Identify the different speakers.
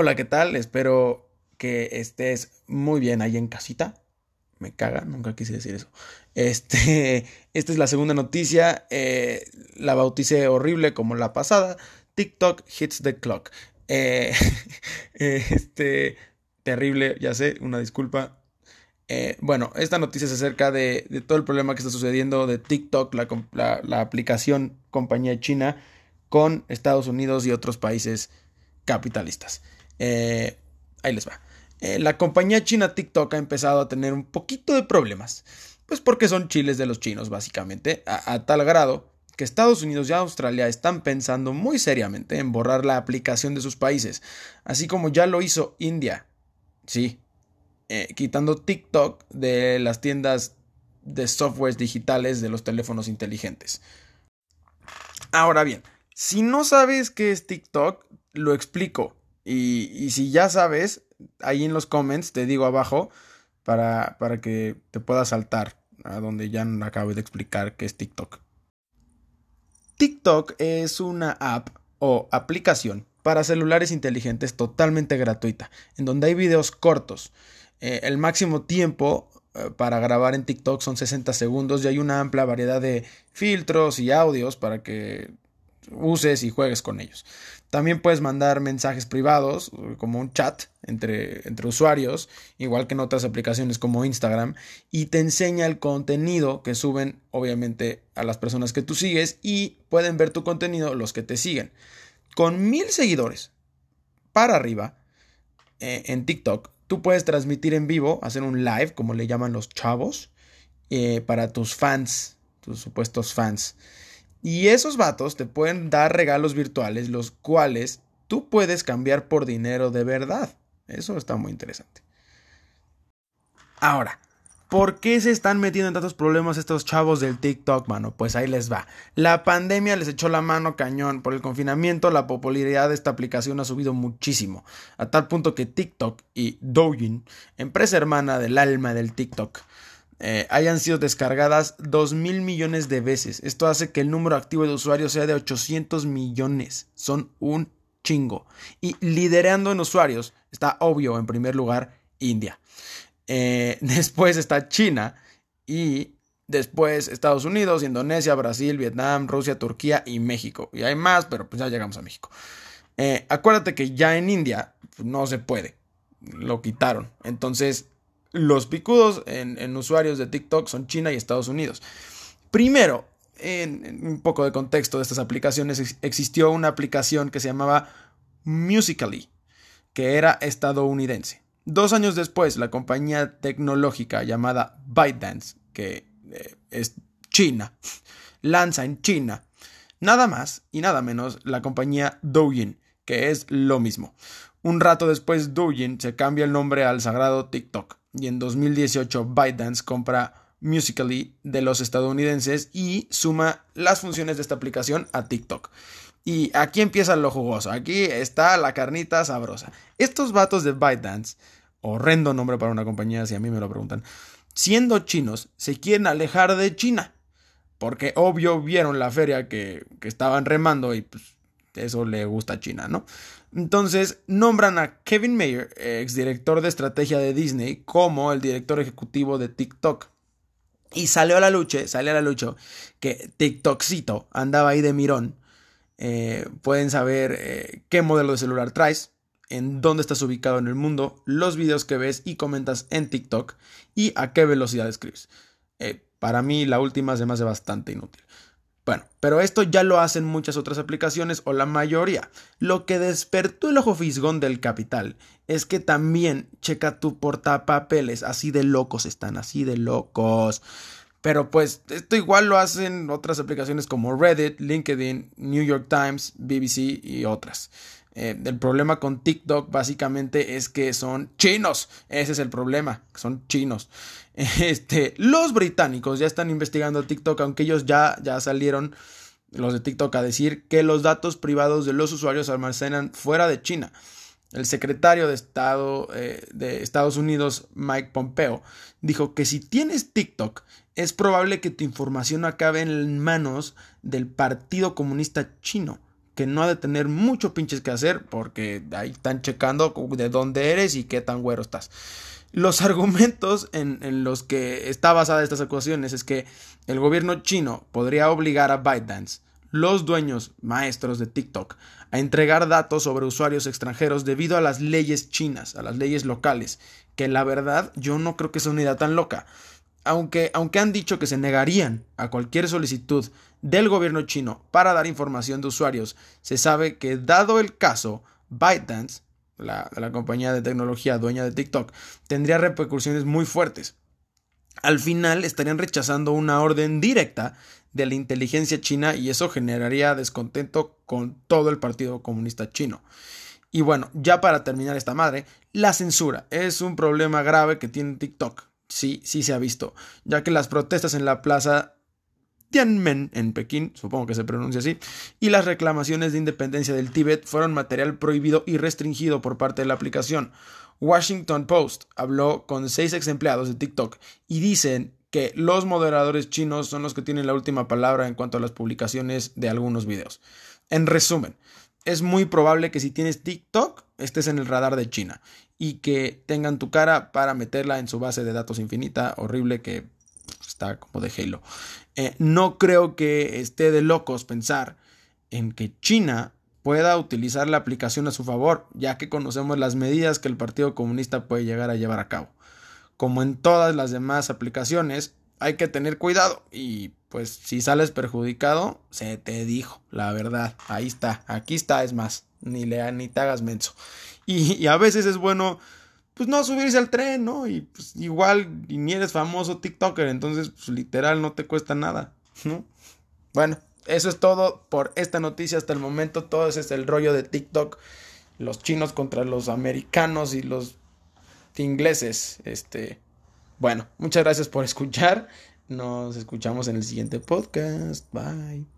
Speaker 1: Hola, ¿qué tal? Espero que estés muy bien ahí en casita. Me caga, nunca quise decir eso. Este, esta es la segunda noticia. Eh, la bauticé horrible como la pasada. TikTok hits the clock. Eh, este, terrible, ya sé, una disculpa. Eh, bueno, esta noticia es acerca de, todo el problema que está sucediendo de TikTok, la aplicación compañía china, con Estados Unidos y otros países capitalistas. Eh, ahí les va. Eh, la compañía china TikTok ha empezado a tener un poquito de problemas. Pues porque son chiles de los chinos, básicamente, a, tal grado que Estados Unidos y Australia están pensando muy seriamente en borrar la aplicación de sus países, así como ya lo hizo India. Sí, eh, quitando TikTok de las tiendas de softwares digitales de los teléfonos inteligentes. Ahora bien, si no sabes qué es TikTok, lo explico. Y, si ya sabes, ahí en los comments te digo abajo para, para que te puedas saltar a donde ya acabo de explicar qué es TikTok. TikTok es una app o aplicación para celulares inteligentes totalmente gratuita, en donde hay videos cortos. Eh, el máximo tiempo eh, para grabar en TikTok son 60 segundos y hay una amplia variedad de filtros y audios para que uses y juegues con ellos. También puedes mandar mensajes privados, como un chat entre, entre usuarios, igual que en otras aplicaciones como Instagram, y te enseña el contenido que suben, obviamente, a las personas que tú sigues y pueden ver tu contenido los que te siguen. Con mil seguidores para arriba eh, en TikTok, tú puedes transmitir en vivo, hacer un live, como le llaman los chavos, eh, para tus fans, tus supuestos fans. Y esos vatos te pueden dar regalos virtuales, los cuales tú puedes cambiar por dinero de verdad. Eso está muy interesante. Ahora, ¿por qué se están metiendo en tantos problemas estos chavos del TikTok, mano? Pues ahí les va. La pandemia les echó la mano cañón. Por el confinamiento, la popularidad de esta aplicación ha subido muchísimo. A tal punto que TikTok y Douyin, empresa hermana del alma del TikTok, eh, hayan sido descargadas 2 mil millones de veces. Esto hace que el número activo de usuarios sea de 800 millones. Son un chingo. Y liderando en usuarios está obvio, en primer lugar, India. Eh, después está China y después Estados Unidos, Indonesia, Brasil, Vietnam, Rusia, Turquía y México. Y hay más, pero pues ya llegamos a México. Eh, acuérdate que ya en India pues, no se puede. Lo quitaron. Entonces los picudos en, usuarios de TikTok son China y Estados Unidos. Primero, en, un poco de contexto de estas aplicaciones, existió una aplicación que se llamaba Musically, que era estadounidense. Dos años después, la compañía tecnológica llamada ByteDance, que eh, es China, lanza en China nada más y nada menos la compañía Douyin, que es lo mismo. Un rato después, Douyin se cambia el nombre al sagrado TikTok y en 2018 ByteDance compra Musically de los estadounidenses y suma las funciones de esta aplicación a TikTok. Y aquí empieza lo jugoso, aquí está la carnita sabrosa. Estos vatos de ByteDance, horrendo nombre para una compañía si a mí me lo preguntan, siendo chinos, se quieren alejar de China. Porque obvio vieron la feria que, que estaban remando y pues eso le gusta a China, ¿no? Entonces nombran a Kevin Mayer, exdirector de estrategia de Disney, como el director ejecutivo de TikTok. Y salió a la lucha, salió a la lucha que TikTokcito andaba ahí de mirón. Eh, pueden saber eh, qué modelo de celular traes, en dónde estás ubicado en el mundo, los videos que ves y comentas en TikTok y a qué velocidad escribes. Eh, para mí la última se me hace bastante inútil. Bueno, pero esto ya lo hacen muchas otras aplicaciones o la mayoría. Lo que despertó el ojo fisgón del capital es que también checa tu portapapeles, así de locos están, así de locos. Pero pues esto igual lo hacen otras aplicaciones como Reddit, LinkedIn, New York Times, BBC y otras. Eh, el problema con TikTok básicamente es que son chinos. Ese es el problema, son chinos. Este, los británicos ya están investigando TikTok, aunque ellos ya, ya salieron, los de TikTok, a decir que los datos privados de los usuarios se almacenan fuera de China. El secretario de Estado eh, de Estados Unidos, Mike Pompeo, dijo que si tienes TikTok, es probable que tu información acabe en manos del Partido Comunista Chino que no ha de tener mucho pinches que hacer porque ahí están checando de dónde eres y qué tan güero estás. Los argumentos en, en los que está basada estas acusaciones es que el gobierno chino podría obligar a ByteDance, los dueños maestros de TikTok, a entregar datos sobre usuarios extranjeros debido a las leyes chinas, a las leyes locales, que la verdad yo no creo que sea una idea tan loca. Aunque, aunque han dicho que se negarían a cualquier solicitud del gobierno chino para dar información de usuarios, se sabe que dado el caso, ByteDance, la, la compañía de tecnología dueña de TikTok, tendría repercusiones muy fuertes. Al final estarían rechazando una orden directa de la inteligencia china y eso generaría descontento con todo el Partido Comunista Chino. Y bueno, ya para terminar esta madre, la censura es un problema grave que tiene TikTok. Sí, sí se ha visto, ya que las protestas en la plaza Tiananmen en Pekín, supongo que se pronuncia así, y las reclamaciones de independencia del Tíbet fueron material prohibido y restringido por parte de la aplicación. Washington Post habló con seis ex empleados de TikTok y dicen que los moderadores chinos son los que tienen la última palabra en cuanto a las publicaciones de algunos videos. En resumen, es muy probable que si tienes TikTok estés en el radar de China y que tengan tu cara para meterla en su base de datos infinita horrible que está como de Halo. Eh, no creo que esté de locos pensar en que China pueda utilizar la aplicación a su favor, ya que conocemos las medidas que el Partido Comunista puede llegar a llevar a cabo. Como en todas las demás aplicaciones, hay que tener cuidado y pues si sales perjudicado, se te dijo, la verdad, ahí está, aquí está, es más, ni le ni te hagas menso. Y, a veces es bueno, pues no subirse al tren, ¿no? Y pues igual, y ni eres famoso TikToker, entonces pues, literal no te cuesta nada, ¿no? Bueno, eso es todo por esta noticia hasta el momento, todo ese es el rollo de TikTok, los chinos contra los americanos y los ingleses. Este, bueno, muchas gracias por escuchar. Nos escuchamos en el siguiente podcast. Bye.